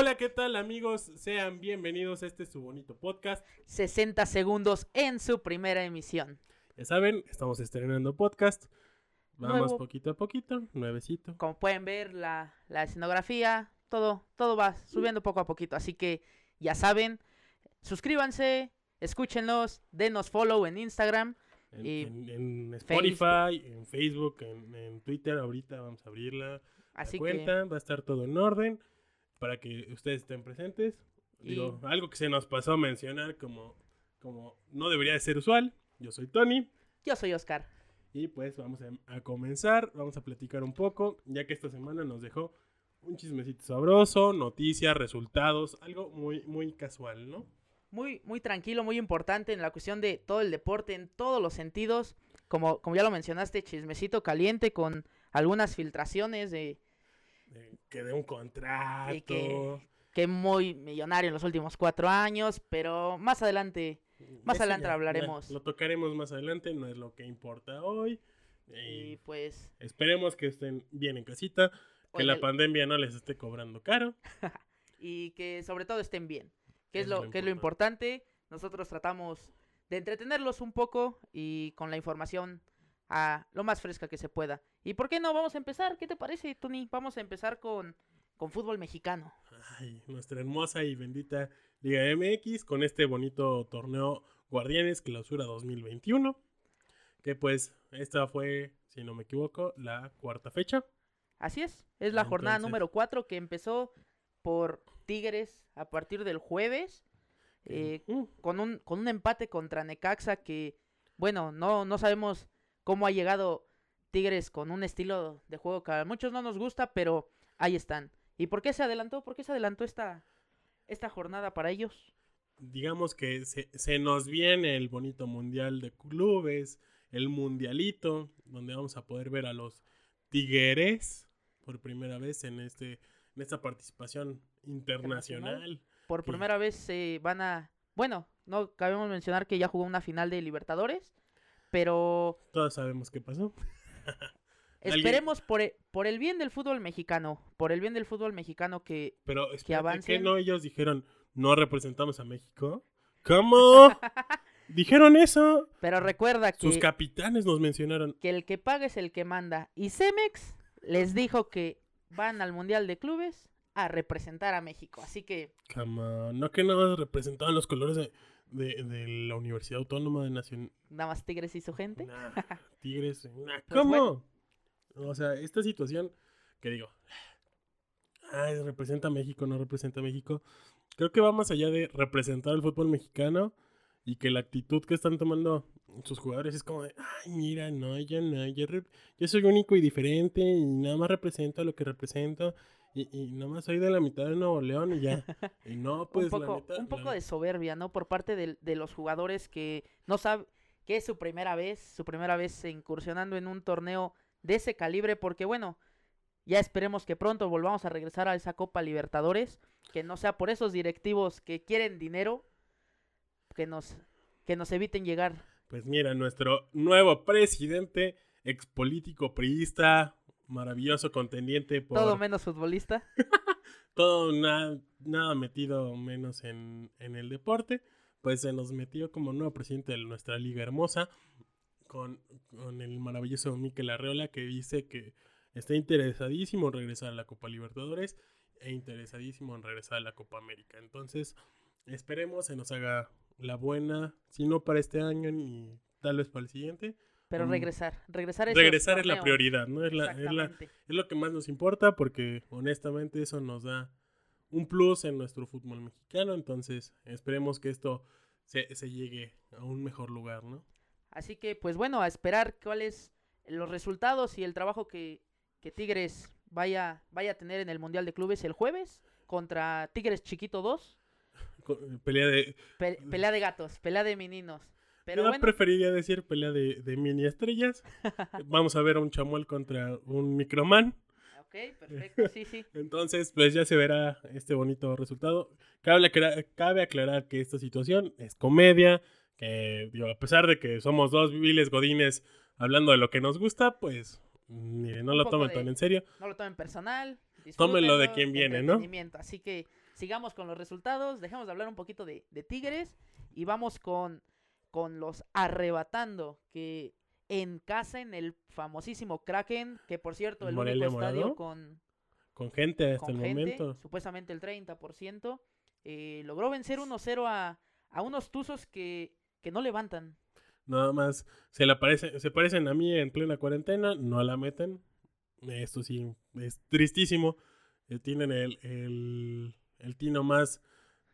Hola, ¿qué tal amigos? Sean bienvenidos a este su bonito podcast. 60 segundos en su primera emisión. Ya saben, estamos estrenando podcast. Vamos Nuevo. poquito a poquito, nuevecito. Como pueden ver, la, la escenografía, todo, todo va subiendo poco a poquito. Así que ya saben, suscríbanse, escúchenlos, denos follow en Instagram. En, Y en- en Spotify, en Facebook, en, en Twitter. Ahorita vamos a abrirla. la Así cuenta, va a estar todo en orden para que ustedes estén presentes. Y- algo que se nos pasó a mencionar como, como no debería de ser usual. Yo soy Tony. yo soy Oscar. Y pues vamos a, a comenzar, vamos a platicar un poco, ya que esta semana nos dejó un chismecito sabroso, noticias, resultados, algo muy, muy casual, ¿no? Muy, muy tranquilo, muy importante en la cuestión de todo el deporte, en todos los sentidos. Como, como ya lo mencionaste, chismecito caliente con algunas filtraciones de Que de un contrato. Y que- que muy millonario en los últimos cuatro años, pero más adelante más Eso adelante ya- hablaremos. lo tocaremos más adelante, no es lo que importa hoy. y Y pues esperemos que estén bien en casita, que la pandemia no les esté cobrando caro. y que sobre todo estén bien, que es Eso es lo, lo que es lo importante. Nosotros tratamos de entretenerlos un poco y con la información a lo más fresca que se pueda. ¿Y por qué no? Vamos a empezar. ¿Qué te parece, Tony? Vamos a empezar con, con fútbol mexicano. Ay, nuestra hermosa y bendita Liga MX con este bonito torneo Guardianes Clausura 2021. Que pues esta fue, si no me equivoco, la cuarta fecha. Así es, es la jornada número 4 que empezó por Tigres a partir del jueves. eh, con un, con un empate contra Necaxa que, bueno, no, no sabemos cómo ha llegado Tigres con un estilo de juego que a muchos no nos gusta, pero ahí están. ¿Y por qué se adelantó? ¿Por qué se adelantó esta, esta jornada para ellos? digamos que se, se nos viene el bonito mundial de clubes, el mundialito, donde vamos a poder ver a los Tigres por primera vez en este en esta participación internacional. Por primera vez se van a... Bueno, no cabemos mencionar que ya jugó una final de Libertadores, pero Todos sabemos qué pasó. Esperemos por el, por el bien del fútbol mexicano, por el bien del fútbol mexicano que Pero espérate, que avancen. no ellos dijeron no representamos a México. ¿Cómo? dijeron eso. Pero recuerda Sus que, capitanes nos mencionaron. que el que paga es el que manda. Y Cemex les dijo que van al Mundial de Clubes a representar a México. Así que, Come on, No que no representaban los colores de, de- de la Universidad Autónoma de Nación. nada más Tigres y su gente. Nah, tigres. nah, Pues ¿Cómo? O sea, esta situación que digo. Ay, representa a México, no representa a México. Creo que va más allá de representar el fútbol mexicano y que la actitud que están tomando sus jugadores es como de, ay, mira, no, yo no, yo, yo soy único y diferente y nada más represento lo que represento y, y nada más soy de la mitad de Nuevo León y ya. Y no, pues un la poco, un poco de soberbia, ¿no? Por parte del- de, los jugadores que no saben que es su primera vez, su primera vez incursionando en un torneo de ese calibre, porque bueno, ya esperemos que pronto volvamos a regresar a esa Copa Libertadores, que no sea por esos directivos que quieren dinero, que nos, que nos eviten llegar. Pues mira, nuestro nuevo presidente, ex político priista, maravilloso contendiente por Todo menos futbolista. todo na- nada metido menos en, en el deporte, pues se nos metió como nuevo presidente de nuestra liga hermosa con, con el maravilloso Mikel Arreola que dice que está interesadísimo en regresar a la Copa Libertadores e interesadísimo en regresar a la Copa América. Entonces, esperemos se nos haga la buena, si no para este año ni tal vez para el siguiente. Pero regresar, regresar es la prioridad, ¿no? Es, la, es, la, es lo que más nos importa porque honestamente eso nos da un plus en nuestro fútbol mexicano. Entonces esperemos que esto se, se llegue a un mejor lugar, ¿no? Así que, pues bueno, a esperar cuáles los resultados y el trabajo que, que Tigres vaya, vaya a tener en el Mundial de Clubes el jueves contra Tigres Chiquito 2. Co- Pelea de... Pe- pelea de gatos, pelea de meninos. Pero yo bueno, preferiría decir pelea de, de mini estrellas. Vamos a ver a un chamuel contra un microman. ok, perfecto, sí, sí. Entonces, pues ya se verá este bonito resultado. Cabe, aclarar- cabe aclarar que esta situación es comedia, que digo, a pesar de que somos dos viles godines hablando de lo que nos gusta, pues mire, no lo tomen de- tan en serio. No lo tomen personal. Tómenlo de quien viene, ¿no? Así que sigamos con los resultados, dejemos de hablar un poquito de, de Tigres y vamos con, con los arrebatando, que en casa, en el famosísimo Kraken, que por cierto, el Morelia único estadio con, Con gente hasta con el gente, momento. supuestamente el 30%, eh, logró vencer 1-0 a, a unos Tuzos que, que no levantan. Nada más se le aparece, se parecen a mí en plena cuarentena, no la meten. Esto sí, es tristísimo. Eh, Tienen el, el, el tino más,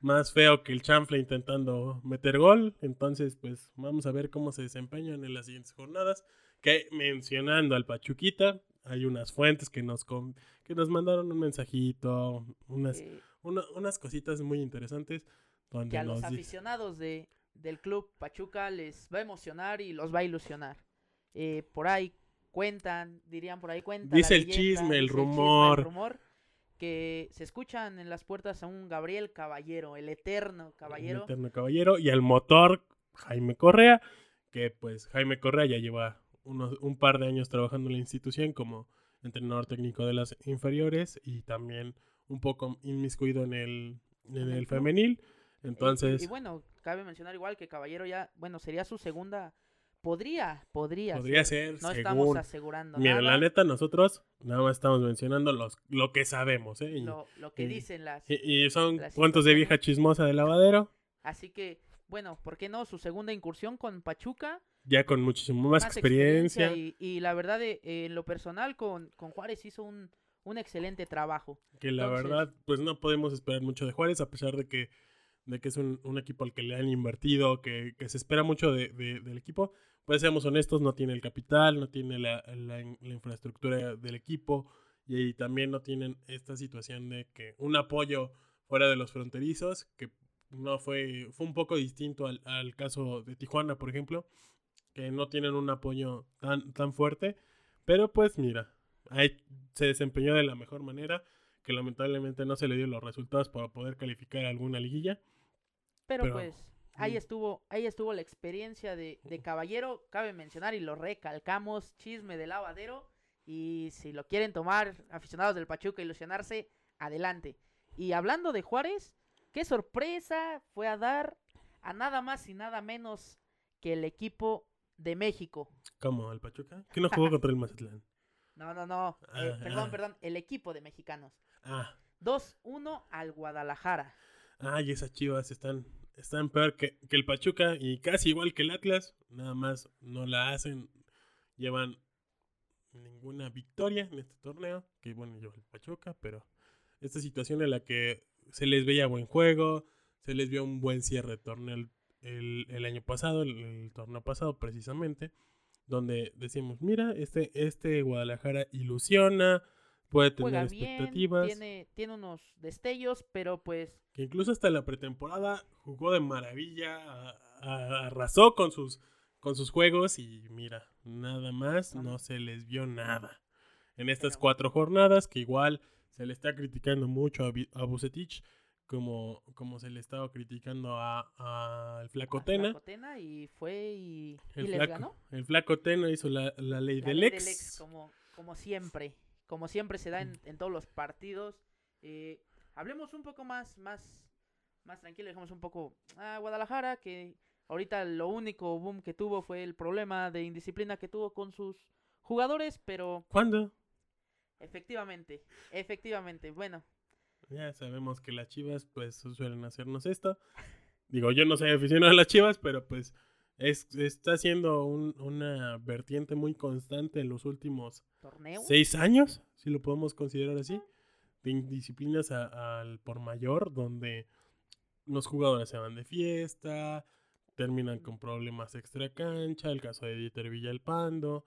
más feo que el chanfle intentando meter gol. Entonces, pues vamos a ver cómo se desempeñan en las siguientes jornadas. Que mencionando al Pachuquita, hay unas fuentes que nos, com- que nos mandaron un mensajito, unas, eh, una- unas cositas muy interesantes. Donde que a los aficionados de, del club Pachuca les va a emocionar y los va a ilusionar. Eh, por ahí cuentan, dirían por ahí cuentan. Dice el chisme, el rumor. rumor que se escuchan en las puertas a un Gabriel Caballero, el eterno caballero. El eterno caballero. Y al motor, Jaime Correa, que pues Jaime Correa ya lleva unos, un par de años trabajando en la institución como entrenador técnico de las inferiores y también un poco inmiscuido en el, en el el femenil. Eh, Entonces, y, y bueno, cabe mencionar igual que Caballero ya, bueno, sería su segunda. Podría, podría. podría ser. ser, No estamos asegurando Mira, nada. la neta, nosotros nada más estamos mencionando los, lo que sabemos, ¿eh? Y, lo, lo que y- dicen las. y- y son las cuentos de vieja chismosa de lavadero, Así que, bueno, ¿por qué no? Su segunda incursión con Pachuca. ya con muchísimo más, experiencia. Y, y la verdad, eh, en lo personal, con, con Juárez hizo un, un excelente trabajo. Que la Entonces- verdad, pues no podemos esperar mucho de Juárez, a pesar de que, de que es un, un equipo al que le han invertido, que, que se espera mucho de- de- del equipo. Pues seamos honestos, no tiene el capital, no tiene la, la in- la infraestructura del equipo y, también no tienen esta situación de que un apoyo fuera de los fronterizos, que no fue, fue un poco distinto al, al caso de Tijuana, por ejemplo, que no tienen un apoyo tan, tan fuerte. Pero pues mira, ahí se desempeñó de la mejor manera que lamentablemente no se le dio los resultados para poder calificar a alguna liguilla. Pero, Pero, pues, ahí estuvo, ahí estuvo la experiencia de, de Caballero. Cabe mencionar y lo recalcamos, chisme de lavadero. Y si lo quieren tomar, aficionados del Pachuca, ilusionarse, adelante. Y hablando de Juárez, qué sorpresa fue a dar a nada más y nada menos que el equipo de México. Como el Pachuca, que no jugó contra el Mazatlán. No, no, no. eh, Ah, perdón, ah. perdón. El equipo de mexicanos. Ah, 2-1 al Guadalajara. ay, esas chivas están, están peor que, que el Pachuca y casi igual que el Atlas. Nada más no la hacen. Llevan ninguna victoria en este torneo. Que bueno, lleva el Pachuca, pero esta situación en la que se les veía buen juego, se les vio un buen cierre de torneo el, el- el año pasado, el, el torneo pasado precisamente, donde decimos, mira, este, este Guadalajara ilusiona, puede tener bien, expectativas. tiene, tiene unos destellos, pero pues que incluso hasta la pretemporada jugó de maravilla, a- a- arrasó con sus, con sus juegos y mira, nada más No. no se les vio nada. En estas Pero- cuatro jornadas, que igual se le está criticando mucho a, a Bucetich, como, como se le estaba criticando a- a al Flaco a Tena. Flacotena y fue y, y El les flaco, ganó. el flaco Tena hizo la, la ley La del ley ex. del ex, como, como siempre. Como siempre se da en, en todos los partidos. Eh, hablemos un poco más, más, más tranquilo. Dejemos un poco a Guadalajara, que ahorita lo único boom que tuvo fue el problema de indisciplina que tuvo con sus jugadores, pero ¿Cuándo? efectivamente, efectivamente, bueno, Ya sabemos que las chivas pues suelen hacernos esto. Digo, yo no soy aficionado a las chivas, pero pues es, está siendo un- una vertiente muy constante en los últimos torneo. seis años, si lo podemos considerar así, de indisciplinas a- al por mayor, donde los jugadores se van de fiesta, terminan con problemas extra cancha, el caso de Dieter Villalpando.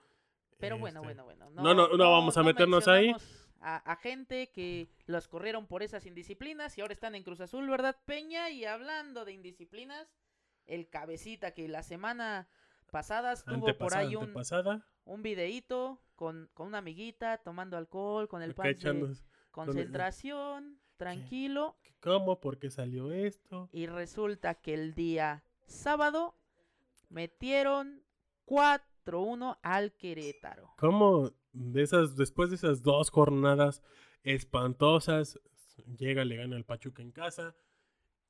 Pero bueno, este, bueno, bueno. no, no, no vamos a meternos ahí. A, a gente que los corrieron por esas indisciplinas y ahora están en Cruz Azul, ¿verdad, Peña? Y hablando de indisciplinas, el cabecita que la semana pasada estuvo por ahí un, un videíto con, con una amiguita tomando alcohol, con el pan de concentración, tranquilo. ¿Cómo? ¿Por qué salió esto? Y resulta que el día sábado metieron 4-1 al Querétaro. ¿Cómo de esas, después de esas dos jornadas espantosas, llega, le gana al Pachuca en casa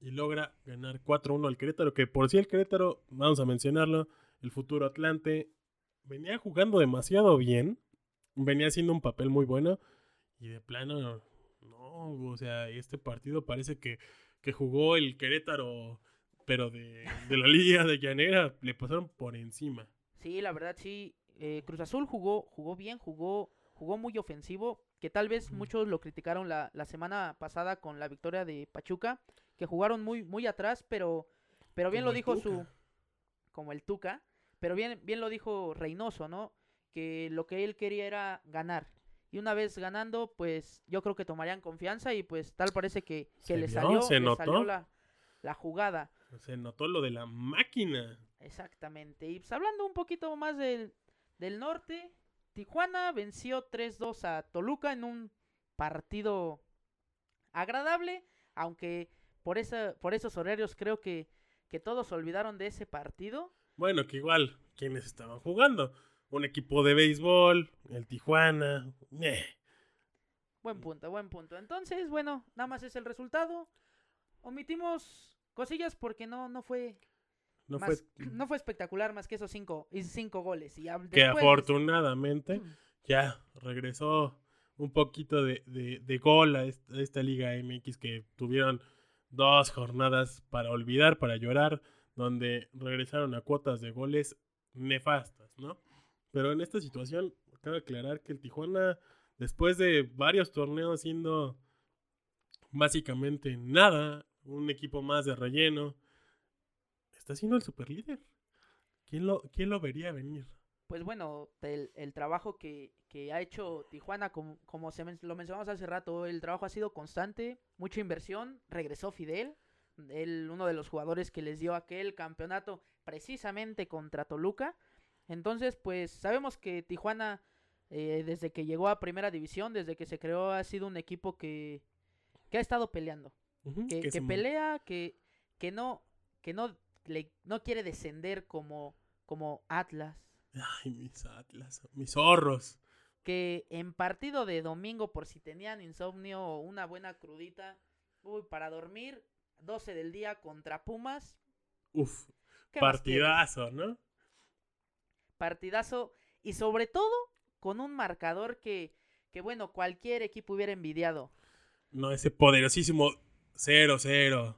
y logra ganar 4-1 al Querétaro, que por si el Querétaro, vamos a mencionarlo, el futuro Atlante, venía jugando demasiado bien, venía haciendo un papel muy bueno y de plano, no, o sea, este partido parece que, que jugó el Querétaro, pero de, de la Liga de Llanera, le pasaron por encima. Sí, la verdad sí. eh, Cruz Azul jugó, jugó bien, jugó, jugó muy ofensivo, que tal vez muchos lo criticaron la, la semana pasada con la victoria de Pachuca, que jugaron muy, muy atrás, pero, pero bien Como lo dijo su, como el Tuca, pero bien, bien lo dijo Reynoso, ¿no? Que lo que él quería era ganar. Y una vez ganando, pues yo creo que tomarían confianza y pues tal parece que, que Se le vio, salió, se le notó. salió la, la jugada. Se notó lo de la máquina. Exactamente. Y pues hablando un poquito más del, del norte, Tijuana venció 3-2 a Toluca en un partido agradable, aunque por, esa, por esos horarios creo que, que todos olvidaron de ese partido. Bueno, que igual, ¿quiénes estaban jugando? Un equipo de béisbol, el Tijuana. eh. Buen punto, buen punto. Entonces, bueno, nada más es el resultado. Omitimos cosillas porque no, no fue No más- fue no fue espectacular más que esos cinco, cinco goles. Y que afortunadamente ya regresó un poquito de, de- de gol a esta Liga MX que tuvieron dos jornadas para olvidar, para llorar, donde regresaron a cuotas de goles nefastas, ¿no? Pero en esta situación, cabe aclarar que el Tijuana, después de varios torneos siendo básicamente nada, un equipo más de relleno, está siendo el superlíder. ¿Quién lo, quién lo vería venir? Pues bueno, el, el trabajo que, que ha hecho Tijuana, como, como se men- lo mencionamos hace rato, el trabajo ha sido constante, mucha inversión, regresó Fidel, él, uno de los jugadores que les dio aquel campeonato precisamente contra Toluca. Entonces, pues sabemos que Tijuana, eh, desde que llegó a Primera División, desde que se creó, ha sido un equipo que, que ha estado peleando que, que pelea, que, que no, que no, le, no quiere descender como, como Atlas, Ay, mis atlas, mis zorros. que en partido de domingo, por si tenían insomnio o una buena crudita, uy, para dormir, 12 del día contra Pumas, Uf, partidazo, ¿no? Partidazo, y sobre todo con un marcador que, que bueno, cualquier equipo hubiera envidiado. No, ese poderosísimo 0-0.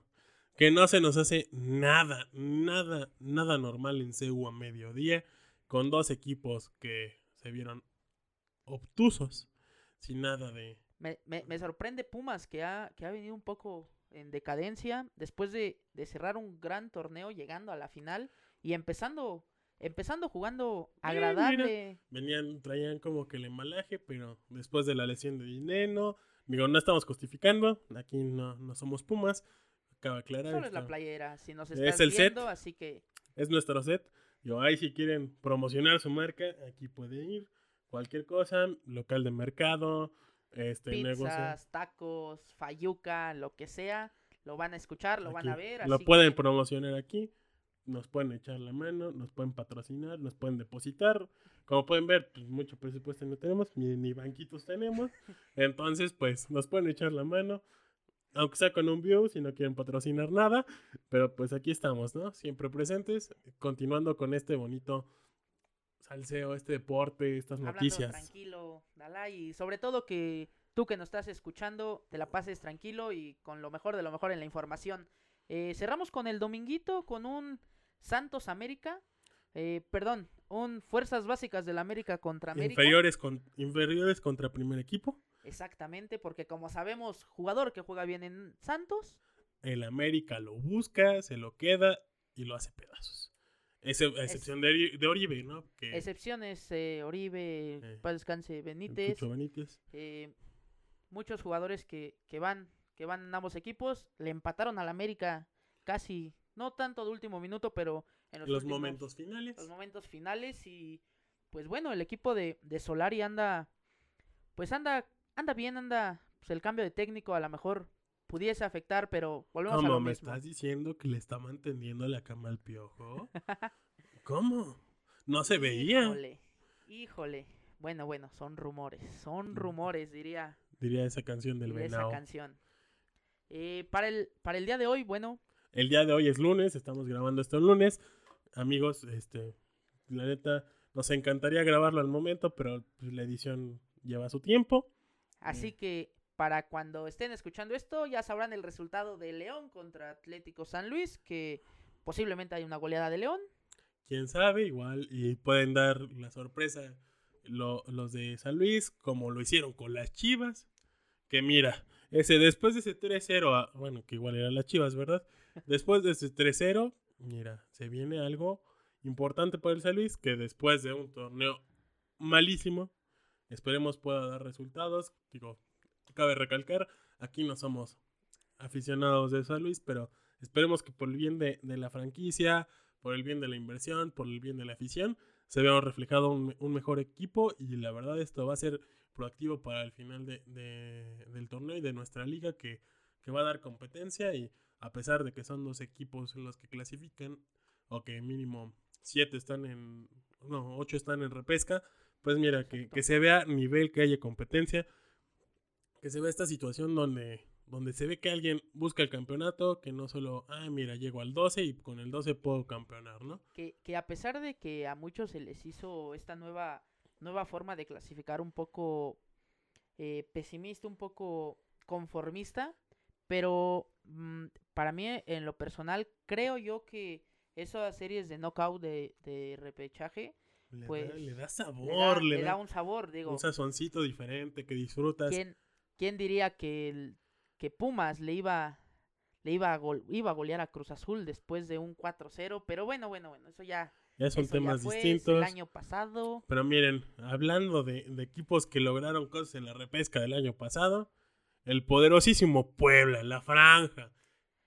Que no se nos hace nada, nada, nada normal en CEU a mediodía. Con dos equipos que se vieron obtusos. Sin nada de. Me, me, me sorprende Pumas, que ha, que ha venido un poco en decadencia después de, de cerrar un gran torneo, llegando a la final y empezando, empezando jugando mira. agradable. Venían, traían como que el embalaje, pero después de la lesión de Dineno. Digo, no estamos justificando. Aquí no, no somos Pumas. Acaba de aclarar. Solo es la playera, si nos Es estás el set. viendo, así que es nuestro set. Digo, ahí si quieren promocionar su marca, aquí pueden ir. Cualquier cosa, local de mercado, este negocio. pizzas, tacos, fayuca, lo que sea, lo van a escuchar, lo van a ver. Lo así pueden que- promocionar aquí. Nos pueden echar la mano, nos pueden patrocinar, nos pueden depositar. Como pueden ver, pues mucho presupuesto no tenemos, ni, ni banquitos tenemos. Entonces, pues nos pueden echar la mano. Aunque sea con un view, si no quieren patrocinar nada. Pero pues aquí estamos, ¿no? Siempre presentes. Continuando con este bonito salseo, este deporte, estas hablando noticias. tranquilo, Dalai, y sobre todo que tú que nos estás escuchando te la pases tranquilo y con lo mejor de lo mejor en la información. Eh, cerramos con el dominguito con un Santos América, eh, perdón, un Fuerzas Básicas del América contra América. Inferiores, con, inferiores contra primer equipo. Exactamente, porque como sabemos, jugador que juega bien en Santos, El América lo busca, se lo queda y lo hace pedazos. Ese- a excepción de, de Oribe, ¿no? Que excepciones eh, Oribe, Eh, paz descanse Benítez, Benítez. eh, muchos jugadores que, que van que van en ambos equipos le empataron al América casi no tanto de último minuto pero en los, Los últimos- momentos finales. los momentos finales y pues bueno el equipo de, de Solari anda pues anda anda bien anda pues el cambio de técnico a lo mejor pudiese afectar pero volvemos a ¿Cómo lo me mismo estás diciendo que le está manteniendo la cama al piojo? ¿Cómo? No se veía. híjole híjole bueno bueno son rumores son Mm. rumores diría, Diría esa canción del diría esa venado. canción Eh, para, el, para el día de hoy, bueno. El día de hoy es lunes, estamos grabando esto el lunes. Amigos, este, la neta, nos encantaría grabarlo al momento, pero pues, la edición lleva su tiempo. Así Mm. que para cuando estén escuchando esto, ya sabrán el resultado de León contra Atlético San Luis, que posiblemente hay una goleada de León. Quién sabe, igual, y pueden dar la sorpresa lo- los de San Luis, como lo hicieron con las Chivas. Que mira, ese después de ese 3-0, a- bueno, que igual eran las Chivas, ¿verdad? Después de ese 3-0, mira, se viene algo importante para el San Luis, que después de un torneo malísimo, esperemos pueda dar resultados. Digo, cabe recalcar, aquí no somos aficionados de San Luis, pero esperemos que por el bien de, de la franquicia, por el bien de la inversión, por el bien de la afición, se vea reflejado un, un mejor equipo y la verdad esto va a ser proactivo para el final de, de- del torneo y de nuestra liga que, que va a dar competencia y a pesar de que son dos equipos los que clasifican o que mínimo siete están en, no, ocho están en repesca, pues mira, que, que se vea nivel, que haya competencia, que se vea esta situación donde, donde se ve que alguien busca el campeonato, que no solo, ah, mira, llego al 12 y con el 12 puedo campeonar, ¿no? Que, que a pesar de que a muchos se les hizo esta nueva, nueva forma de clasificar un poco eh, pesimista, un poco conformista, pero mm, para mí en lo personal creo yo que esas series de knockout de, de repechaje Le, Pues, da, le da le da, sabor, le, le da, da un sabor, digo. un sazoncito diferente que disfrutas. ¿Quién, quién diría que, el- que Pumas le iba le iba a, gol- iba a golear a Cruz Azul después de un 4-0? Pero bueno, bueno, bueno, eso ya, Ya son eso ya temas fue, distintos. el año pasado. Pero miren, hablando de, de equipos que lograron cosas en la repesca del año pasado, el poderosísimo Puebla, la Franja,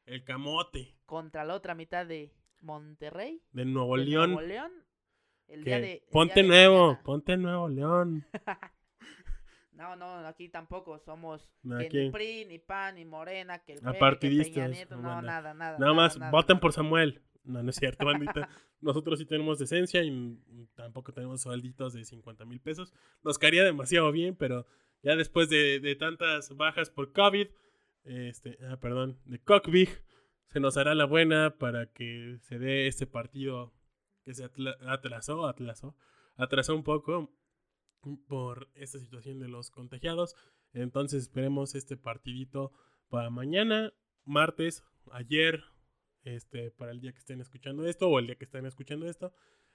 el Camote contra la otra mitad de Monterrey, de Nuevo de León. Nuevo León. El que día de, el ponte día nuevo, ponte Nuevo León. No, no, aquí tampoco somos que aquí- ni PRI, ni PAN, ni Morena, que el que Peña Nieto, no, nada, nada. Nada más, nada, voten nada. por Samuel. No, no es cierto, bandita. Nosotros sí tenemos decencia y tampoco tenemos suelditos de 50 mil pesos. Nos caería demasiado bien, pero ya después de, de tantas bajas por COVID, este, ah, perdón, de COVID, se nos hará la buena para que se dé este partido que se atrasó, atrasó, atrasó un poco por esta situación de los contagiados. Entonces esperemos este partidito para mañana, martes, ayer, este, para el día que estén escuchando esto o el día que estén escuchando esto.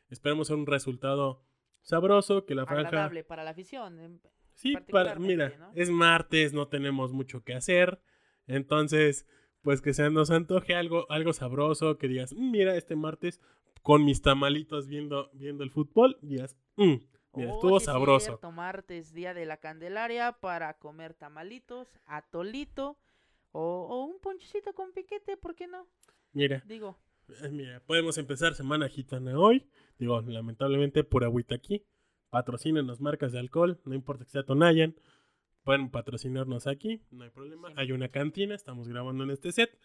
Esperemos un resultado sabroso, que la franja... Agradable para la afición. Sí, para, mira, es martes, no tenemos mucho que hacer. Entonces, pues que se nos antoje algo, algo sabroso, que digas, "Mm, mira, este martes con mis tamalitos viendo, viendo el fútbol, digas, "Mm, mira, Oh, estuvo sabroso. cierto, martes, día de la Candelaria, para comer tamalitos, atolito o, o un ponchecito con piquete, ¿por qué no? Mira, Digo, eh, mira, podemos empezar semana gitana hoy. Digo, lamentablemente por agüita aquí. Patrocínenos marcas de alcohol, no importa que sea Tonayan. Pueden patrocinarnos aquí, no hay problema. Sí. Hay una cantina, estamos grabando en este set.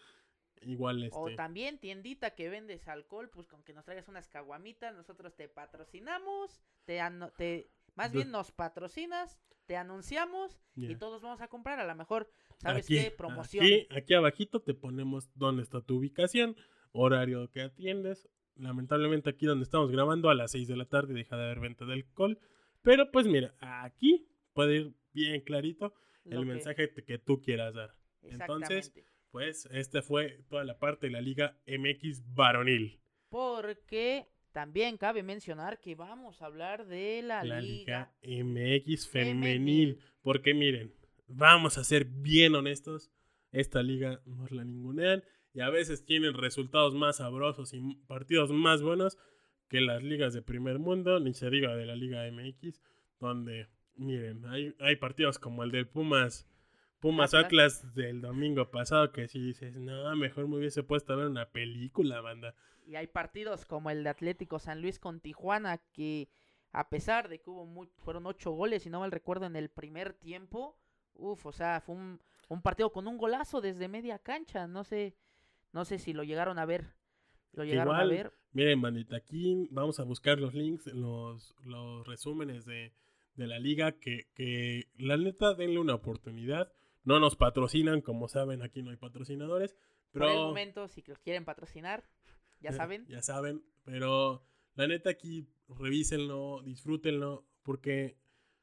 Igual este. o también tiendita que vendes alcohol, pues con que nos traigas unas caguamitas, nosotros te patrocinamos, te, te más Du- bien nos patrocinas, te anunciamos y todos vamos a comprar, a lo mejor, ¿sabes aquí, qué? Promoción. Aquí, aquí abajito te ponemos dónde está tu ubicación, horario que atiendes. Lamentablemente aquí donde estamos grabando a las 6 de la tarde deja de haber venta de alcohol. Pero pues mira, aquí puede ir bien clarito el que- mensaje te- que tú quieras dar. Entonces, Exactamente. Pues esta fue toda la parte de la Liga MX varonil. Porque también cabe mencionar que vamos a hablar de la, La liga. Liga MX femenil. femenil. Porque miren, vamos a ser bien honestos. Esta liga nos la ningunean. Y a veces tienen resultados más sabrosos y partidos más buenos que las ligas de primer mundo. Ni se diga de la Liga MX. Donde, miren, hay, hay partidos como el del Pumas. Pumas Atlas. Atlas del domingo pasado que si dices, no, mejor me hubiese puesto a ver una película, banda. Y hay partidos como el de Atlético San Luis con Tijuana que a pesar de que hubo mu- fueron ocho goles, si no mal recuerdo, en el primer tiempo, uff, o sea, fue un, un partido con un golazo desde media cancha, no sé, no sé si lo llegaron a ver, lo llegaron a Igual, ver, Miren, bandita, aquí vamos a buscar los links, los, los resúmenes de, de la liga, que, que la neta denle una oportunidad. No nos patrocinan, como saben, aquí no hay patrocinadores. Pero, Por el momento, si los quieren patrocinar, ya eh, saben. Ya saben, pero la neta aquí revísenlo, disfrútenlo, porque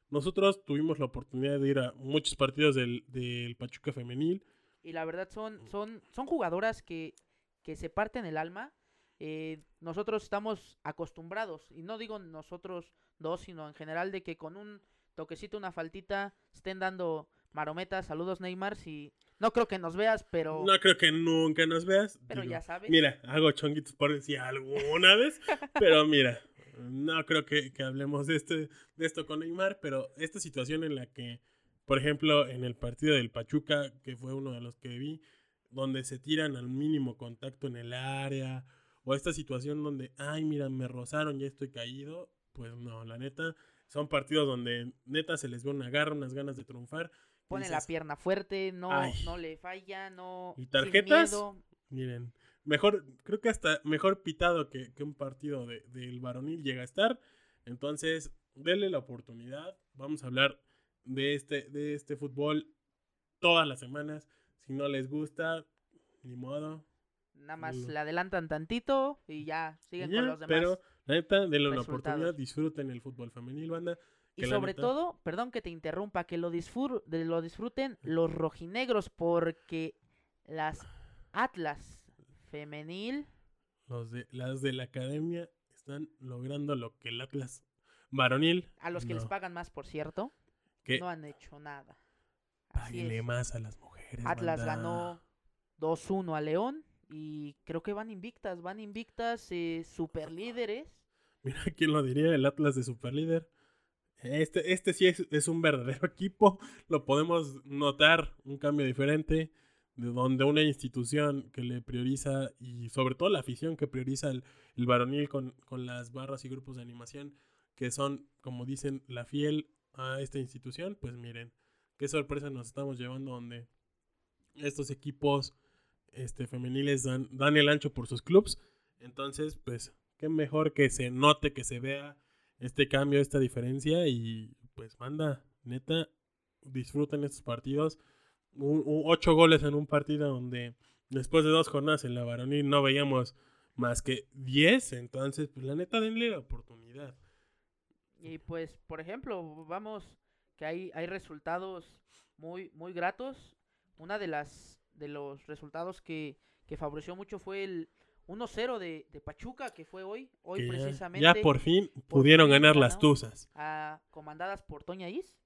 nosotros tuvimos la oportunidad de ir a muchos partidos del, del Pachuca Femenil. Y la verdad son, son, son jugadoras que, que se parten el alma. Eh, nosotros estamos acostumbrados, y no digo nosotros dos, sino en general, de que con un toquecito, una faltita, estén dando marometas. Saludos, Neymar. Si no creo que nos veas, pero, No creo que nunca nos veas. pero digo, ya sabes. Mira, hago chonguitos por decir alguna vez, pero mira, no creo que, que hablemos de, este, de esto con Neymar, pero esta situación en la que, por ejemplo, en el partido del Pachuca, que fue uno de los que vi, donde se tiran al mínimo contacto en el área, o esta situación donde, ay, mira, me rozaron, ya estoy caído, pues no, la neta, son partidos donde neta se les ve una garra, unas ganas de triunfar. Pone la pierna fuerte, no, Ay. no le falla, no. ¿Y sin tarjetas? miedo. Miren, mejor, creo que hasta mejor pitado que, que un partido de- del varonil llega a estar. Entonces, denle la oportunidad. Vamos a hablar de este, de este fútbol todas las semanas. Si no les gusta, ni modo. Nada más Lo- le adelantan tantito y ya siguen Ya, con los demás. pero la neta, denle resultados. oportunidad. Disfruten el fútbol femenil, banda. Y sobre neta- todo, perdón que te interrumpa, que lo, disfruten los rojinegros porque las Atlas femenil Los de, las de la academia están logrando lo que el Atlas varonil. a los que les pagan más, por cierto, Que no han hecho nada. Páguenle más a las mujeres. Atlas banda. ganó 2-1 a León y creo que van invictas, van invictas, eh, super líderes. Mira, ¿quién lo diría? El Atlas de Superlíder. Este, este sí es, es un verdadero equipo. Lo podemos notar, un cambio diferente. De donde una institución que le prioriza, y sobre todo la afición que prioriza el, varonil con, con las barras y grupos de animación, que son, como dicen, la fiel a esta institución, pues miren, qué sorpresa nos estamos llevando donde estos equipos este, femeniles dan, dan el ancho por sus clubs. Entonces, pues, qué mejor que se note, que se vea este cambio, esta diferencia. Y pues, manda, neta, disfruten estos partidos. Un- ocho goles en un partido donde después de dos jornadas en la varonil no veíamos más que 10. Entonces, pues, la neta, denle la oportunidad. Y pues, por ejemplo, vamos, que hay, hay resultados muy, muy gratos. Una de las de los resultados que, que favoreció mucho fue el 1-0 de, de Pachuca, que fue hoy, hoy que precisamente, ya, por fin pudieron fin ganar las. Tuzas. comandadas por Toña Is.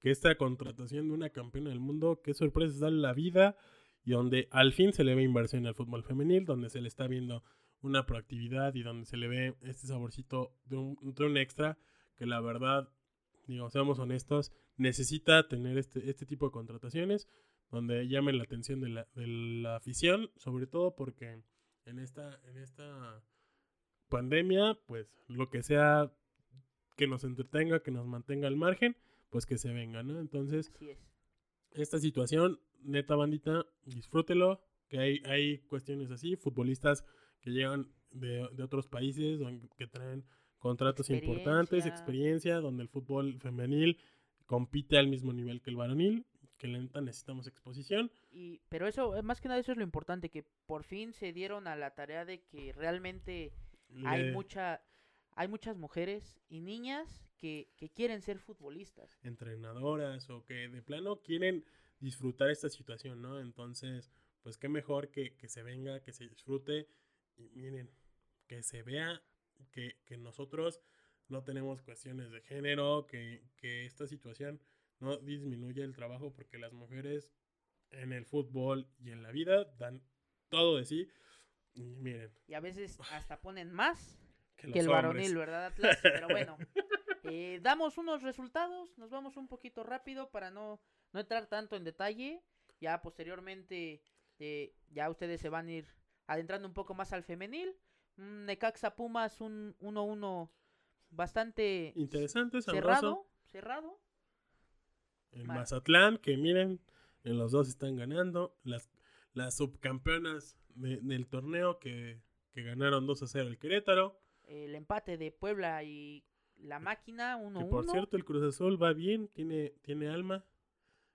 que esta contratación de una campeona del mundo, qué sorpresas da la vida y donde al fin se le ve inversión al fútbol femenil, donde se le está viendo una proactividad y donde se le ve este saborcito de un, de un extra que la verdad, digo, seamos honestos, necesita tener este, este tipo de contrataciones donde llamen la atención de la, de la afición, sobre todo porque en esta, en esta pandemia, pues lo que sea que nos entretenga, que nos mantenga al margen, pues que se venga, ¿no? Entonces, Así es. esta situación, neta bandita, disfrútelo, que hay, hay cuestiones así, futbolistas que llegan de, de otros países, don- que traen contratos importantes, Experiencia. experiencia, donde el fútbol femenil compite al mismo nivel que el varonil, que la neta necesitamos exposición. Y, pero eso, eh, más que nada, eso es lo importante, que por fin se dieron a la tarea de que realmente hay mucha hay muchas mujeres y niñas que, que quieren ser futbolistas. entrenadoras o que de plano quieren disfrutar esta situación, ¿no? Entonces, pues qué mejor que, que se venga, que se disfrute y miren, que se vea que, que nosotros no tenemos cuestiones de género, que, que esta situación no disminuye el trabajo porque las mujeres en el fútbol y en la vida dan todo de sí. Y miren, Y a veces hasta ponen más que, el hombres. varonil, ¿verdad, Atlas? Pero bueno, eh, damos unos resultados, nos vamos un poquito rápido para no, no entrar tanto en detalle. Ya posteriormente, eh, ya ustedes se van a ir adentrando un poco más al femenil. Mm, Necaxa Pumas, un 1-1 bastante Interesante, cerrado, cerrado. En Mal. Mazatlán, que miren, en los dos están ganando. Las, las subcampeonas de- del torneo que, que ganaron 2 a 0 el Querétaro. El empate de Puebla y la máquina, 1-1. Que por cierto, el Cruz Azul va bien, tiene, tiene alma.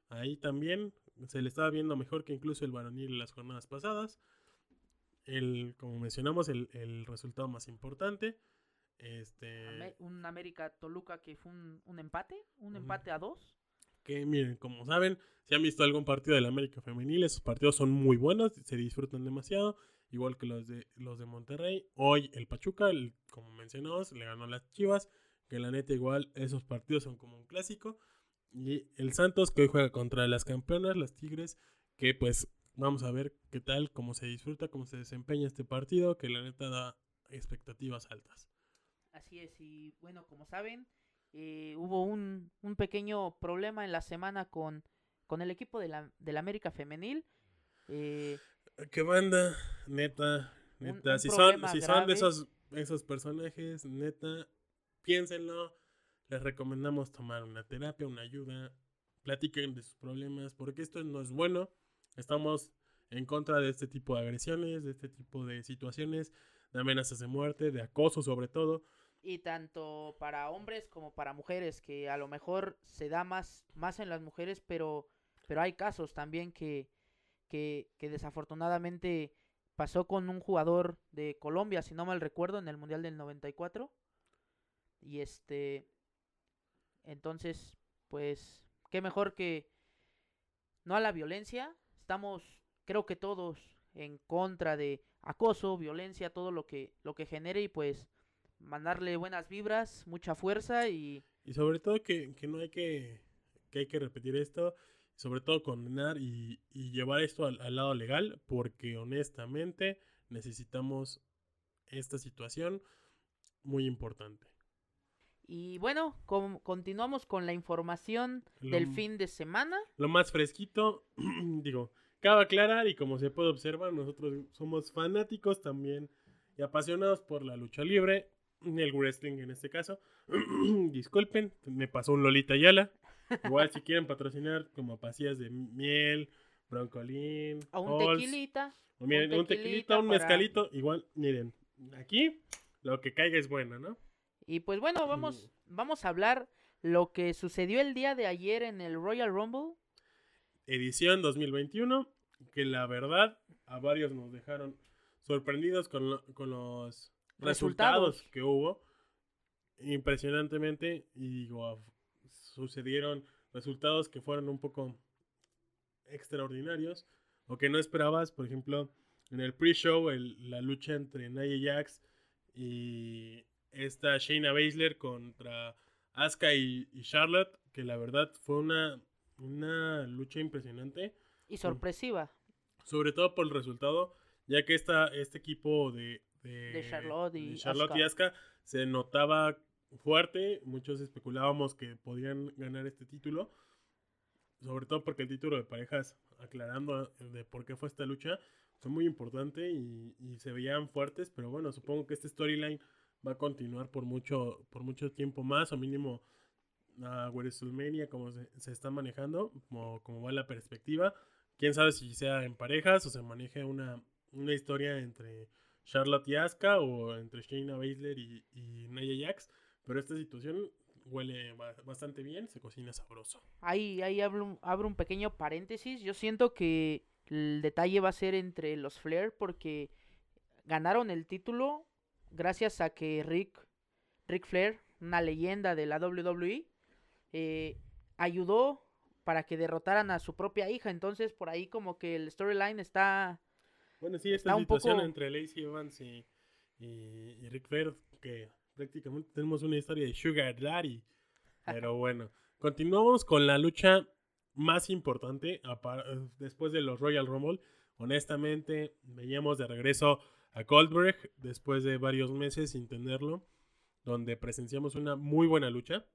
Ahí también, se le estaba viendo mejor que incluso el varonil en las jornadas pasadas. El, como mencionamos, el, el resultado más importante. Este, un América Toluca que fue un, un empate, un empate a dos. Que miren, como saben, si han visto algún partido del América Femenil, esos partidos son muy buenos, se disfrutan demasiado, igual que los de los de Monterrey. Hoy el Pachuca, el- como mencionamos, le ganó a las Chivas, que la neta igual esos partidos son como un clásico. Y el Santos que hoy juega contra las campeonas, las Tigres, que pues vamos a ver qué tal, cómo se disfruta, cómo se desempeña este partido, que la neta da expectativas altas. Así es, y bueno, como saben, eh, hubo un, un pequeño problema en la semana con, con el equipo de la, del América Femenil. Eh, ¿Qué banda? Neta, neta. un si son, si son de esos, esos personajes, neta, piénsenlo. Les recomendamos tomar una terapia, una ayuda. Platiquen de sus problemas, porque esto no es bueno. Estamos en contra de este tipo de agresiones, de este tipo de situaciones, de amenazas de muerte, de acoso sobre todo. Y tanto para hombres como para mujeres, que a lo mejor se da más, más en las mujeres, pero, pero hay casos también que, que, que desafortunadamente pasó con un jugador de Colombia, si no mal recuerdo, en el Mundial del 94. Y este, entonces, pues, qué mejor que no a la violencia. Estamos, creo que todos, en contra de acoso, violencia, todo lo que, lo que genere y pues mandarle buenas vibras, mucha fuerza y Y sobre todo que, que no hay que, que hay que repetir esto, sobre todo condenar y, y llevar esto al, al lado legal, porque honestamente necesitamos esta situación muy importante. y bueno, com- continuamos con la información Lo del fin de semana. Lo más fresquito, digo, cabe aclarar y como se puede observar, nosotros somos fanáticos también y apasionados por la lucha libre, el wrestling en este caso. Disculpen, me pasó un Lolita Yala. Igual si quieren patrocinar como pastillas de miel, broncolín, A un Halls, tequilita. o miren, un un tequilita, un para- mezcalito, igual, miren, aquí lo que caiga es bueno, ¿no? Y pues bueno, vamos, vamos a hablar lo que sucedió el día de ayer en el Royal Rumble. edición 2021, que la verdad a varios nos dejaron sorprendidos con, lo- con los resultados. Resultados. que hubo. Impresionantemente, y sucedieron resultados que fueron un poco extraordinarios o que no esperabas. Por ejemplo, en el pre-show, el- la lucha entre Nia Jax y esta Shayna Baszler contra Asuka y, y Charlotte, que la verdad fue una, una lucha impresionante, Y sorpresiva sobre todo por el resultado, ya que esta, este equipo de, de, De Charlotte y de Charlotte y Asuka se notaba fuerte, muchos especulábamos que podían ganar este título, sobre todo porque el título de parejas, aclarando de por qué fue esta lucha, fue muy importante y, y se veían fuertes, pero bueno, supongo que este storyline va a continuar por mucho, por mucho tiempo más, o mínimo a WrestleMania, como se, se está manejando, como, como va la perspectiva. Quién sabe si sea en parejas o se maneje una, una historia entre Charlotte y Asuka o entre Shayna Baszler y, y Nia Jax, pero esta situación huele ba- bastante bien, se cocina sabroso. Ahí, ahí abro, abro un pequeño paréntesis. Yo siento que el detalle va a ser entre los Flair porque ganaron el título gracias a que Rick, Rick Flair, una leyenda de la WWE, eh, ayudó para que derrotaran a su propia hija. Entonces por ahí como que el storyline está... Bueno, sí, esta situación poco- entre Lacey Evans y, y, y Ric Flair, que prácticamente tenemos una historia de Sugar Daddy. Pero bueno, continuamos con la lucha más importante después de los Royal Rumble. Honestamente, veíamos de regreso a Goldberg después de varios meses sin tenerlo, donde presenciamos una muy buena lucha.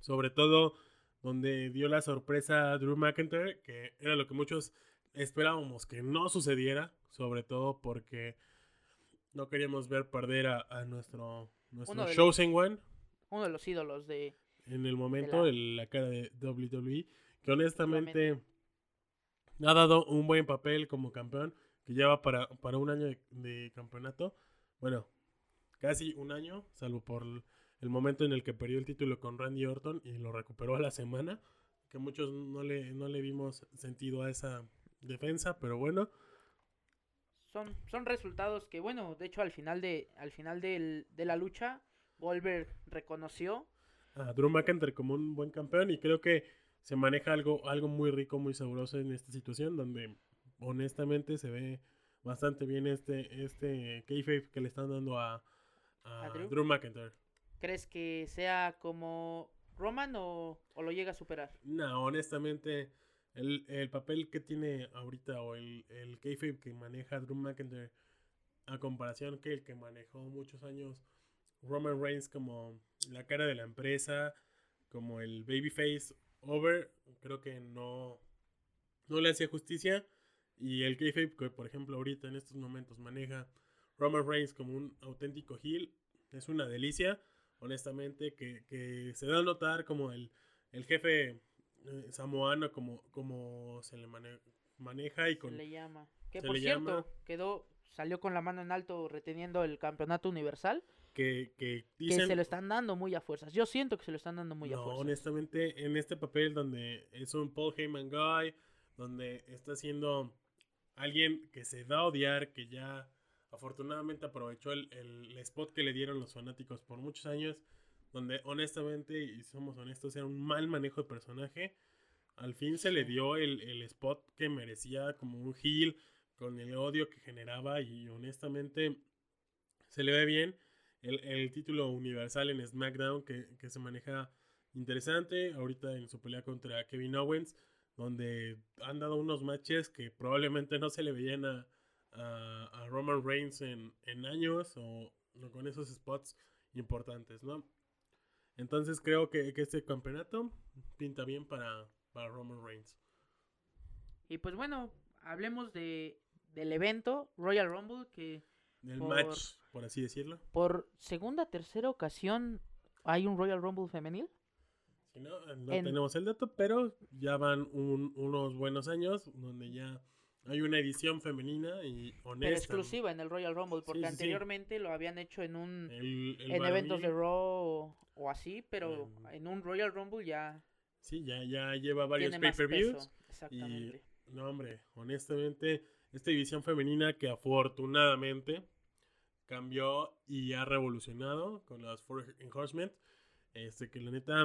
Sobre todo donde dio la sorpresa a Drew McIntyre, que era lo que muchos esperábamos que no sucediera, sobre todo porque no queríamos ver perder a, a nuestro, nuestro Chosen One Uno de los ídolos de... en el momento, la- el- la cara de WWE, que honestamente ha dado un buen papel como campeón, que lleva para, para un año de, de campeonato. Bueno, casi un año, salvo por el, el momento en el que perdió el título con Randy Orton y lo recuperó a la semana. que muchos no le, no le vimos sentido a esa defensa, pero bueno. Son, son resultados que, bueno, de hecho al final de, al final del- de la lucha, Goldberg reconoció A Drew McIntyre como un buen campeón y creo que se maneja algo, algo muy rico, muy sabroso en esta situación donde honestamente se ve bastante bien este, este kayfabe que le están dando a, a ¿A Drew? Drew McIntyre. ¿Crees que sea como Roman o, o lo llega a superar? No, honestamente, el, el papel que tiene ahorita o el, el kayfabe que maneja Drew McIntyre a comparación que el que manejó muchos años Roman Reigns como la cara de la empresa, como el babyface over, creo que no, no le hacía justicia. Y el kayfabe que, por ejemplo, ahorita en estos momentos maneja Roman Reigns como un auténtico heel, es una delicia, honestamente, que, que se da a notar como el, el jefe eh, samoano, como, como se le mane- maneja y Se con... le llama. Que se por cierto, llama- quedó, salió con la mano en alto reteniendo el campeonato universal. Que, que Que se lo están dando muy a fuerzas. Yo siento que se lo están dando muy a No, fuerzas. honestamente, en este papel donde es un Paul Heyman guy, donde está siendo alguien que se da a odiar, que ya afortunadamente aprovechó el, el spot que le dieron los fanáticos por muchos años, donde honestamente, y somos honestos, era un mal manejo de personaje. Al fin se le dio el, el spot que merecía como un heel, con el odio que generaba y honestamente se le ve bien. El, el título universal en SmackDown que, que se maneja interesante. Ahorita en su pelea contra Kevin Owens, donde han dado unos matches que probablemente no se le veían a, a- a Roman Reigns en, en años o, o con esos spots importantes, ¿no? Entonces creo que, que este campeonato pinta bien para, para Roman Reigns. Y pues bueno, hablemos de, del evento Royal Rumble que Del Por- match, por así decirlo. por segunda, tercera ocasión hay un Royal Rumble femenil. Si no, eh, no En- tenemos el dato, pero ya van un- unos buenos años donde ya hay una edición femenina y Pero honesta. exclusiva en el Royal Rumble, porque Sí, sí, sí. anteriormente lo habían hecho en un El, el en eventos de Raw o, o así, pero Em, en un Royal Rumble ya Sí, ya, ya lleva varios pay-per-views. Exactamente. No, hombre, honestamente, esta división femenina que afortunadamente cambió y ha revolucionado con las Four Enhancement, este que la neta,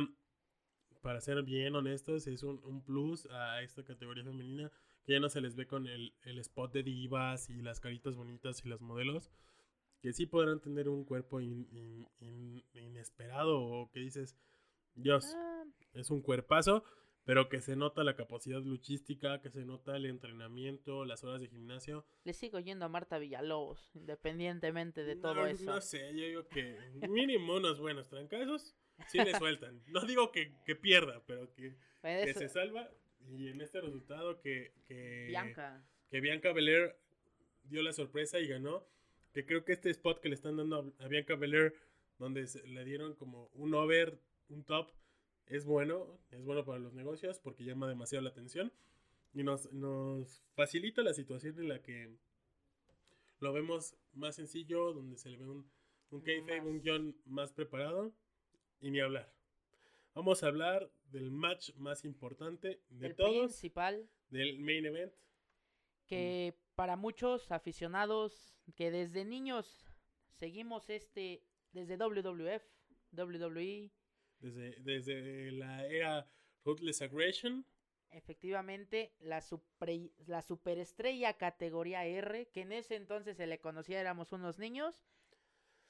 para ser bien honestos, es un, un plus a esta categoría femenina que ya no se les ve con el, el spot de divas y las caritas bonitas y los modelos, que sí podrán tener un cuerpo in- in- in- inesperado o que dices, Dios, Ah, es un cuerpazo, pero que se nota la capacidad luchística, que se nota el entrenamiento, las horas de gimnasio. le sigo yendo a Marta Villalobos, independientemente de todo no, eso. No sé, yo digo que mínimo unos buenos trancazos sí le sueltan. No digo que, que pierda, pero que, Pues que se salva. Y en este resultado que, que Bianca. que Bianca Belair dio la sorpresa y ganó. Que creo que este spot que le están dando a, Bianca Belair, donde le dieron como un over, un top, es bueno, es bueno para los negocios porque llama demasiado la atención y nos, nos facilita la situación en la que lo vemos más sencillo, donde se le ve un, un kayfabe, un guion más preparado y ni hablar. Vamos a hablar del match más importante de el todos, principal del main event. que para muchos aficionados que desde niños seguimos este desde WWF, WWE, Desde, desde la era Ruthless Aggression, efectivamente la supre- la superestrella categoría R, que en ese entonces se le conocía éramos unos niños,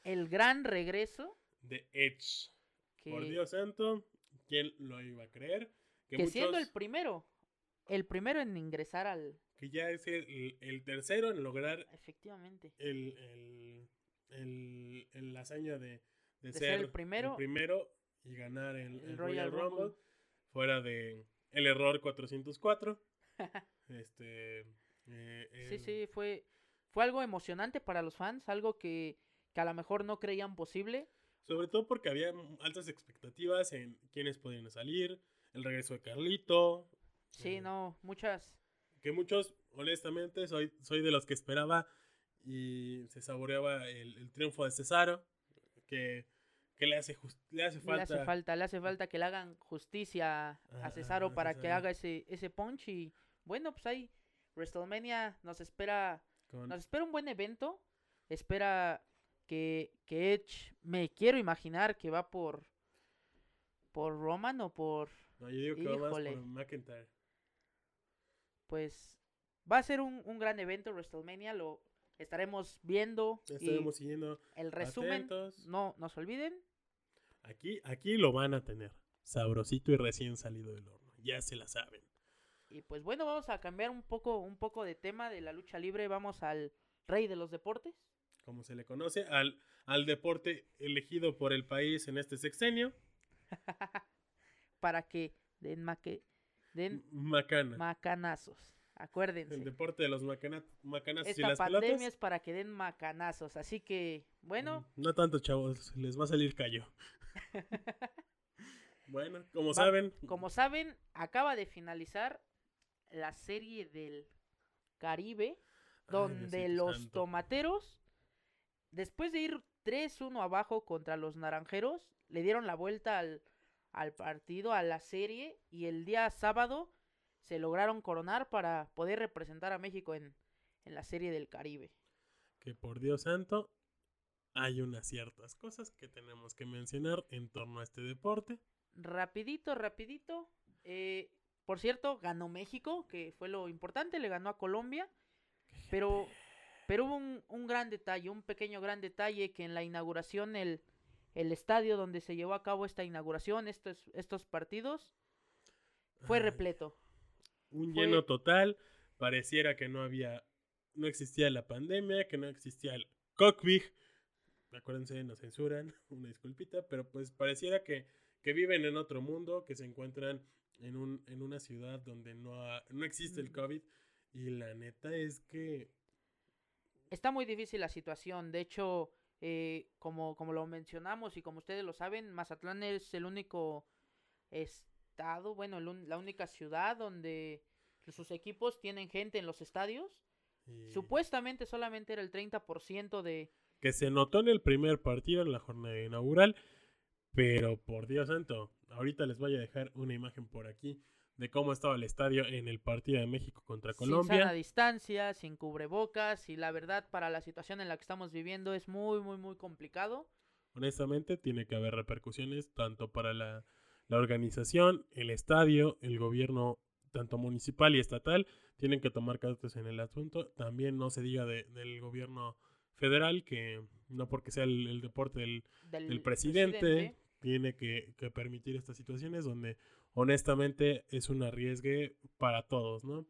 el gran regreso de Edge. que, Por Dios santo, ¿quién lo iba a creer? Que, que siendo el primero, el primero en ingresar al que ya es el, el tercero en lograr efectivamente el, el, el, el- la hazaña de, de De ser, ser el primero- primero y ganar el, Royal Royal Rumble, Rumble. fuera de el error 404. este, eh, Sí, sí, fue, fue algo emocionante para los fans, algo que, que a lo mejor no creían posible. Sobre todo porque había altas expectativas en quiénes podían salir, el regreso de Carlito. Sí, eh, no, muchas. Que muchos, honestamente, soy, soy de los que esperaba y se saboreaba el, el triunfo de Cesaro. Que, que le hace, jus- le hace Le falta. hace falta, le hace falta que le hagan justicia a Cesaro para que haga ese, ese punch y bueno, pues ahí WrestleMania nos espera, con- nos espera un buen evento. Espera que, que Edge, me quiero imaginar que va por por Roman o por No, yo digo que va más por McIntyre. Pues va a ser un, un gran evento WrestleMania, lo estaremos viendo y Estaremos siguiendo el resumen, atentos. no nos olviden, Aquí, aquí lo van a tener. Sabrosito y recién salido del horno. Ya se la saben. Y pues bueno, vamos a cambiar un poco, un poco de tema de la lucha libre. Vamos al rey de los deportes. Como se le conoce, al, al deporte elegido por el país en este sexenio. Para que den, maque, den Macana. macanazos. Acuérdense. el deporte de los macana- macanazos y Esta las pandemia pelotas. es para que den macanazos. Así que, bueno, No tanto, chavos. Les va a salir callo. bueno, como Va- saben, como saben, acaba de finalizar la serie del Caribe. Ay, donde los santo. tomateros, después de ir 3-1 abajo contra los naranjeros, le dieron la vuelta al, al partido, a la serie, y el día sábado se lograron coronar para poder representar a México en, en la serie del Caribe. que por Dios santo, hay unas ciertas cosas que tenemos que mencionar en torno a este deporte. Rapidito, rapidito. eh, por cierto, ganó México, que fue lo importante, le ganó a Colombia. Pero, pero hubo un, un gran detalle, un pequeño gran detalle que en la inauguración, el, el estadio donde se llevó a cabo esta inauguración, estos, estos partidos, fue repleto. Un Fue- lleno total. Pareciera que no había, no existía la pandemia, que no existía el cockpit. Acuérdense, nos censuran, una disculpita, pero pues pareciera que, que viven en otro mundo, que se encuentran en, un, en una ciudad donde no, ha- no existe el Mm. COVID. Y la neta es que Está muy difícil la situación. De hecho, eh, como, como lo mencionamos y como ustedes lo saben, Mazatlán es el único estado, bueno, el un- la única ciudad donde sus equipos tienen gente en los estadios. y- Supuestamente solamente era el 30% de... que se notó en el primer partido en la jornada inaugural. Pero por Dios santo, ahorita les voy a dejar una imagen por aquí de cómo estaba el estadio en el partido de México contra Sin sana Colombia. distancia, sin cubrebocas y la verdad para la situación en la que estamos viviendo es muy, muy, muy complicado. Honestamente, tiene que haber repercusiones tanto para la, la organización, el estadio, el gobierno, tanto municipal y estatal, tienen que tomar cartas en el asunto. También no se diga de- del gobierno federal, que no porque sea el, el deporte del, Del, el presidente, tiene que, que permitir estas situaciones donde honestamente es un arriesgue para todos, ¿no?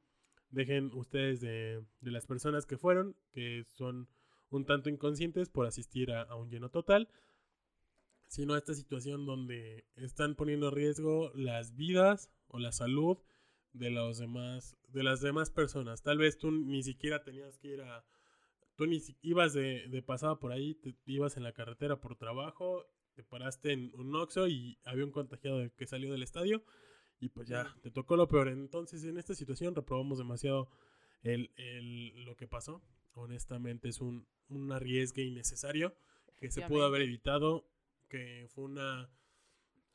Dejen ustedes de, de las personas que fueron, que son un tanto inconscientes por asistir a, un lleno total, sino a esta situación donde están poniendo en riesgo las vidas o la salud de las demás personas. Tal vez tú ni siquiera tenías que ir a, tú ni si- ibas de, de pasada por ahí, te, ibas en la carretera por trabajo, te paraste en un Oxxo y había un contagiado que salió del estadio y pues ya, te tocó lo peor. Entonces en esta situación reprobamos demasiado el, el- lo que pasó. Honestamente es un, un arriesgue innecesario que se pudo haber evitado, que fue una,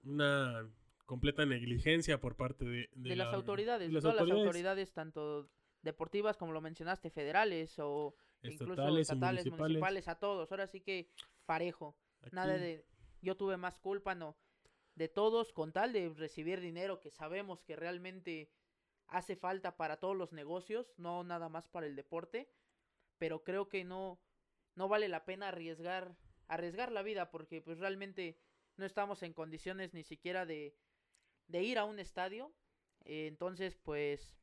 una completa negligencia por parte de, de, la- las autoridades, de las todas las autoridades autoridades tanto deportivas como lo mencionaste, federales o incluso estatales y estatales, municipales. municipales, a todos. Ahora sí que parejo. Nada de yo tuve más culpa, no. De todos, con tal de recibir dinero que sabemos que realmente hace falta para todos los negocios, no nada más para el deporte. Pero creo que no, no vale la pena arriesgar, arriesgar la vida, porque pues realmente no estamos en condiciones ni siquiera de, de ir a un estadio. Entonces, pues,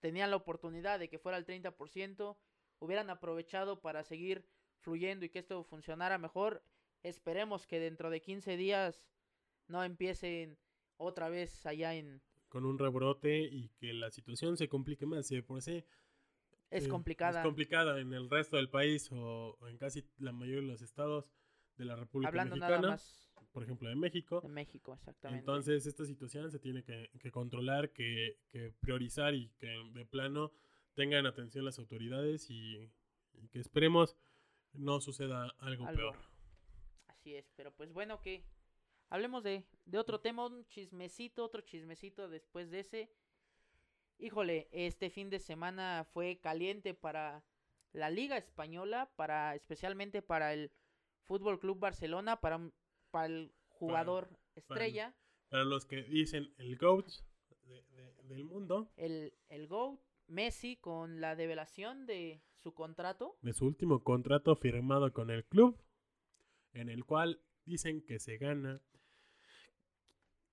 tenían la oportunidad de que fuera el 30%, hubieran aprovechado para seguir fluyendo y que esto funcionara mejor. Esperemos que dentro de 15 días no empiecen otra vez allá en... con un rebrote y que la situación se complique más. Si de por sí Es eh, complicada. Es complicada en el resto del país o, o en casi la mayoría de los estados de la República Hablando Mexicana, nada más por ejemplo de México. de México, exactamente. Entonces esta situación se tiene que, que controlar, que, que priorizar y que de plano tengan atención las autoridades y, y que esperemos no suceda algo, Algo. peor. Así Así es, pero pues bueno que hablemos de, de otro tema, un chismecito, otro chismecito después de ese. Híjole, este fin de semana fue caliente para la Liga Española, para especialmente para el Fútbol Club Barcelona, para, para el jugador estrella. Para los que dicen el GOAT de- de- del mundo, el, el GOAT, Messi, con la develación de su contrato. de su último contrato firmado con el club, en el cual dicen que se gana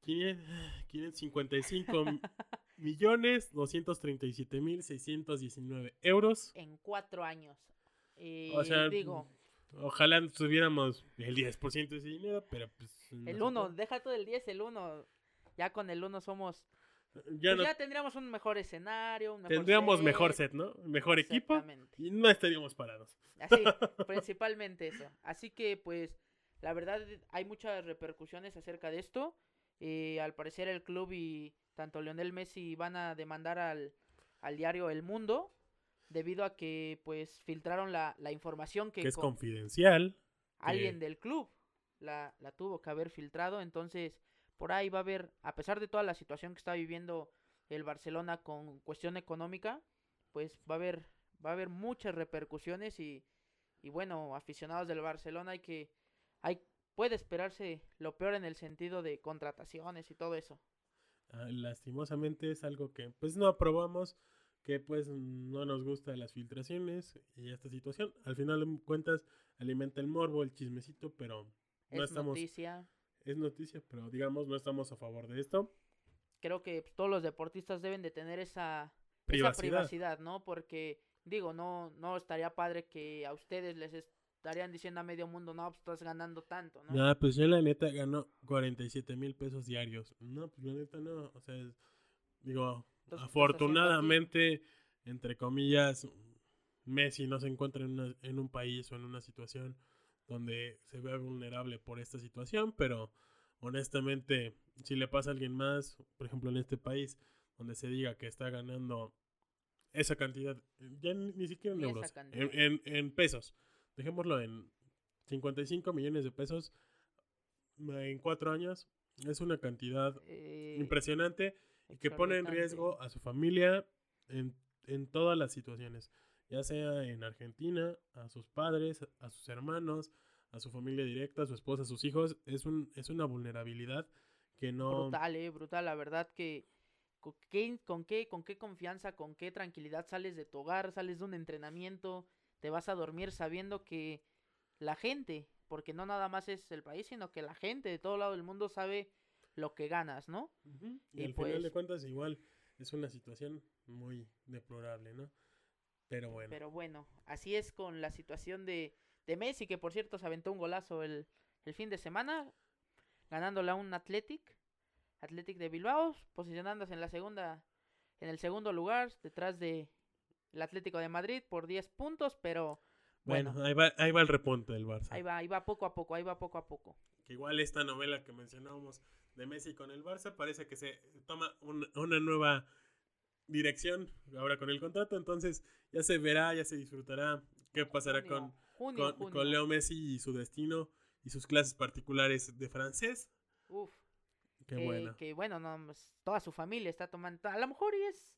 500 555 millones 237 mil 619 euros. en cuatro años. Eh, O sea, digo, Ojalá tuviéramos el 10% de ese dinero, pero pues... el se 1, puede. deja todo el 10, el 1. Ya con el 1 somos. Ya pues no ya tendríamos un mejor escenario, un mejor tendríamos set, mejor set, ¿no? Mejor equipo y no estaríamos parados. Así, principalmente eso. Así que, pues, la verdad, hay muchas repercusiones acerca de esto. Eh, al parecer, el club y tanto Lionel Messi van a demandar al, al diario El Mundo debido a que, pues, filtraron la, la información que, Que es con- confidencial. alguien que- del club la, la tuvo que haber filtrado. Entonces, por ahí va a haber, a pesar de toda la situación que está viviendo el Barcelona con cuestión económica, pues va a haber, va a haber muchas repercusiones y, y bueno, aficionados del Barcelona hay que, hay, puede esperarse lo peor en el sentido de contrataciones y todo eso. Ah, lastimosamente es algo que pues no aprobamos, que pues no nos gusta las filtraciones y esta situación. Al final de cuentas alimenta el morbo, el chismecito, pero no es estamos, noticia. Es noticia, pero digamos no estamos a favor de esto. Creo que pues, todos los deportistas deben de tener esa, esa Privacidad. ¿no? Porque, digo, no, no estaría padre que a ustedes les estarían diciendo a medio mundo, no, pues estás ganando tanto, ¿no? Ah, pues yo la neta gano 47 mil pesos diarios. No, pues la neta no, o sea, es- digo, Entonces, ¿qué estás afortunadamente, entre comillas, Messi no se encuentra en, una- en un país o en una situación donde se vea vulnerable por esta situación, pero honestamente, si le pasa a alguien más, por ejemplo en este país, donde se diga que está ganando esa cantidad, ya ni, siquiera en euros, en, en- en pesos, dejémoslo en 55 millones de pesos en cuatro años, es una cantidad Eh, impresionante y que pone en riesgo a su familia en, en todas las situaciones, ya sea en Argentina, a sus padres, a sus hermanos, a su familia directa, a su esposa, a sus hijos, es, un, es una vulnerabilidad que no... Brutal, eh, brutal, la verdad que con qué, con qué, con qué confianza, con qué tranquilidad sales de tu hogar, sales de un entrenamiento, te vas a dormir sabiendo que la gente, porque no nada más es el país, sino que la gente de todo lado del mundo sabe lo que ganas, ¿no? Ujú, Y, Y al final de pues- cuentas igual es una situación muy deplorable, ¿no? Pero bueno. Pero bueno, así es con la situación de, de Messi, que por cierto se aventó un golazo el, el fin de semana, ganándole a un Athletic, Athletic de Bilbao, posicionándose en la segunda, en el segundo lugar, detrás de el Atlético de Madrid por 10 puntos, pero bueno, bueno, ahí, va, ahí va el repunte del Barça. ahí va, ahí va poco a poco, ahí va poco a poco. Que igual esta novela que mencionábamos de Messi con el Barça parece que se toma un- una nueva dirección ahora con el contrato, entonces ya se verá, ya se disfrutará qué pasará Junio, con, junio, con, junio. con Leo Messi y su destino y sus clases particulares de francés. Uf, Qué que, bueno. que bueno, no, pues, toda su familia está tomando, a lo mejor y es,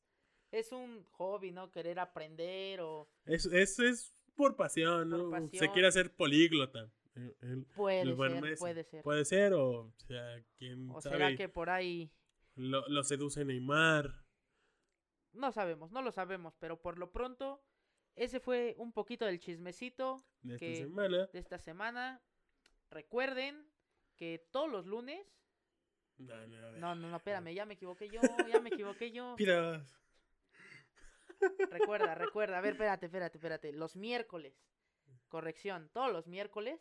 es un hobby, ¿no? Querer aprender o Eso es, es por pasión, Por ¿no? Se quiere hacer políglota. El- el- puede el ser, Messi. puede ser. Puede ser, o, sea, quién O sabe, será que por ahí lo, lo seduce Neymar. No sabemos, no lo sabemos, pero por lo pronto ese fue un poquito del chismecito de esta que- semana. de esta semana. Recuerden que todos los lunes, No, no, no, no, no, espérame, ya me equivoqué yo, ya me equivoqué yo. Piras. Recuerda, recuerda, a ver, espérate, espérate, espérate, los miércoles. Corrección, todos los miércoles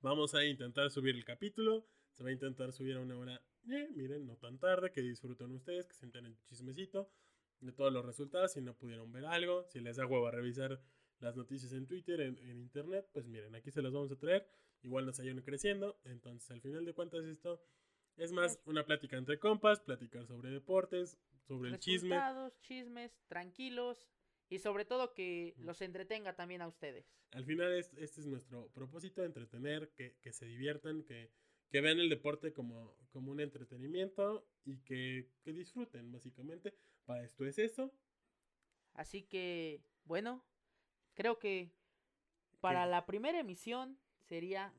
Vamos a intentar subir el capítulo. Se va a intentar subir a una hora, eh, miren, no tan tarde, que disfruten ustedes, que se enteren el chismecito de todos los resultados. Si no pudieron ver algo, si les da huevo a revisar las noticias en Twitter, en, en internet, pues miren, aquí se las vamos a traer. Igual nos ayudan creciendo. Entonces, al final de cuentas, esto es más una plática entre compas, platicar sobre deportes, sobre el chisme. resultados, chismes, tranquilos y sobre todo que los entretenga también a ustedes. Al final es, este es nuestro propósito, entretener, que, que se diviertan, que, que vean el deporte como, como un entretenimiento y que, que disfruten, básicamente. Para esto es eso. Así que, bueno, creo que para la primera emisión sería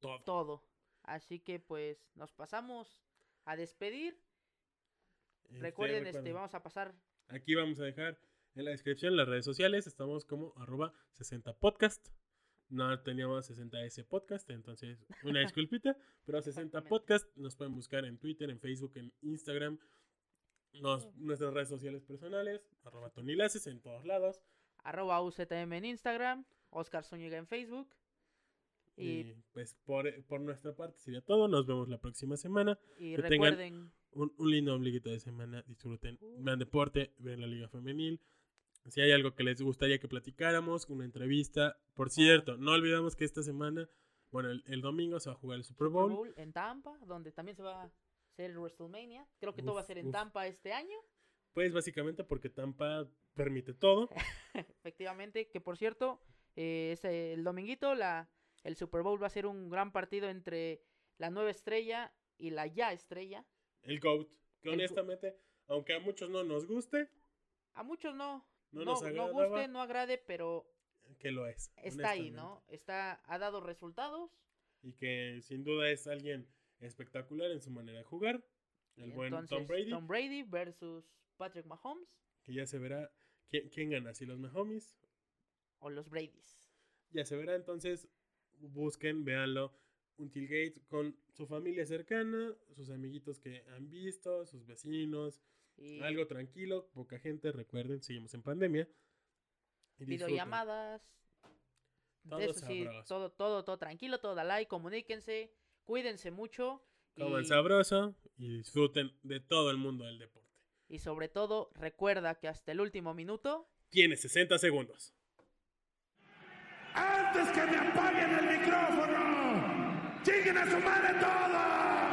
Todo. todo. Así que pues nos pasamos a despedir. Este, Recuerden, este, vamos a pasar Aquí vamos a dejar en la descripción las redes sociales. Estamos como arroba 60podcast. No teníamos 60S podcast, entonces una disculpita. Pero 60 Exactamente. podcast nos pueden buscar en Twitter, en Facebook, en Instagram. Nos, nuestras redes sociales personales, arroba Tony Laces en todos lados. arroba UZM en Instagram, Oscar Zúñiga en Facebook. Y, Y, pues por, por nuestra parte sería todo. Nos vemos la próxima semana. y que recuerden, Un, un lindo ombliguito de semana. Disfruten. Uh. Vean deporte, vean la liga femenil. Si hay algo que les gustaría que platicáramos, una entrevista. Por cierto, no olvidamos que esta semana, bueno, el, el domingo se va a jugar el Super Super Bowl. Bowl en Tampa, donde también se va hacer el WrestleMania. Creo que todo va a ser en uf. Tampa este año. Pues básicamente porque Tampa permite todo. Efectivamente, que por cierto, eh, es el dominguito, la, el Super Bowl va a ser un gran partido entre la nueva estrella y la ya estrella. El GOAT. Que El go- honestamente, aunque a muchos no nos guste, A muchos no, No no, nos no agradaba. guste, no agrade, pero que lo es. está ahí. ¿no? Está, ha dado resultados. Y que sin duda es alguien espectacular en su manera de jugar. El Y buen entonces, Tom Brady. Tom Brady versus Patrick Mahomes Que ya se verá quién, quién gana, si los Mahomes. o los Bradys. Ya se verá, entonces busquen, véanlo. Un tailgate con su familia cercana, sus amiguitos que han visto, sus vecinos. Y Algo tranquilo, poca gente, recuerden, seguimos en pandemia. Y videollamadas. Todo Eso sí, sabroso. todo, todo, todo tranquilo, todo da like, comuníquense, cuídense mucho. Coman y- sabroso y disfruten de todo el mundo del deporte. Y sobre todo, recuerda que hasta el último minuto Tiene 60 segundos. ¡Antes que me apaguen el micrófono! ¡Lleguen a su madre todos!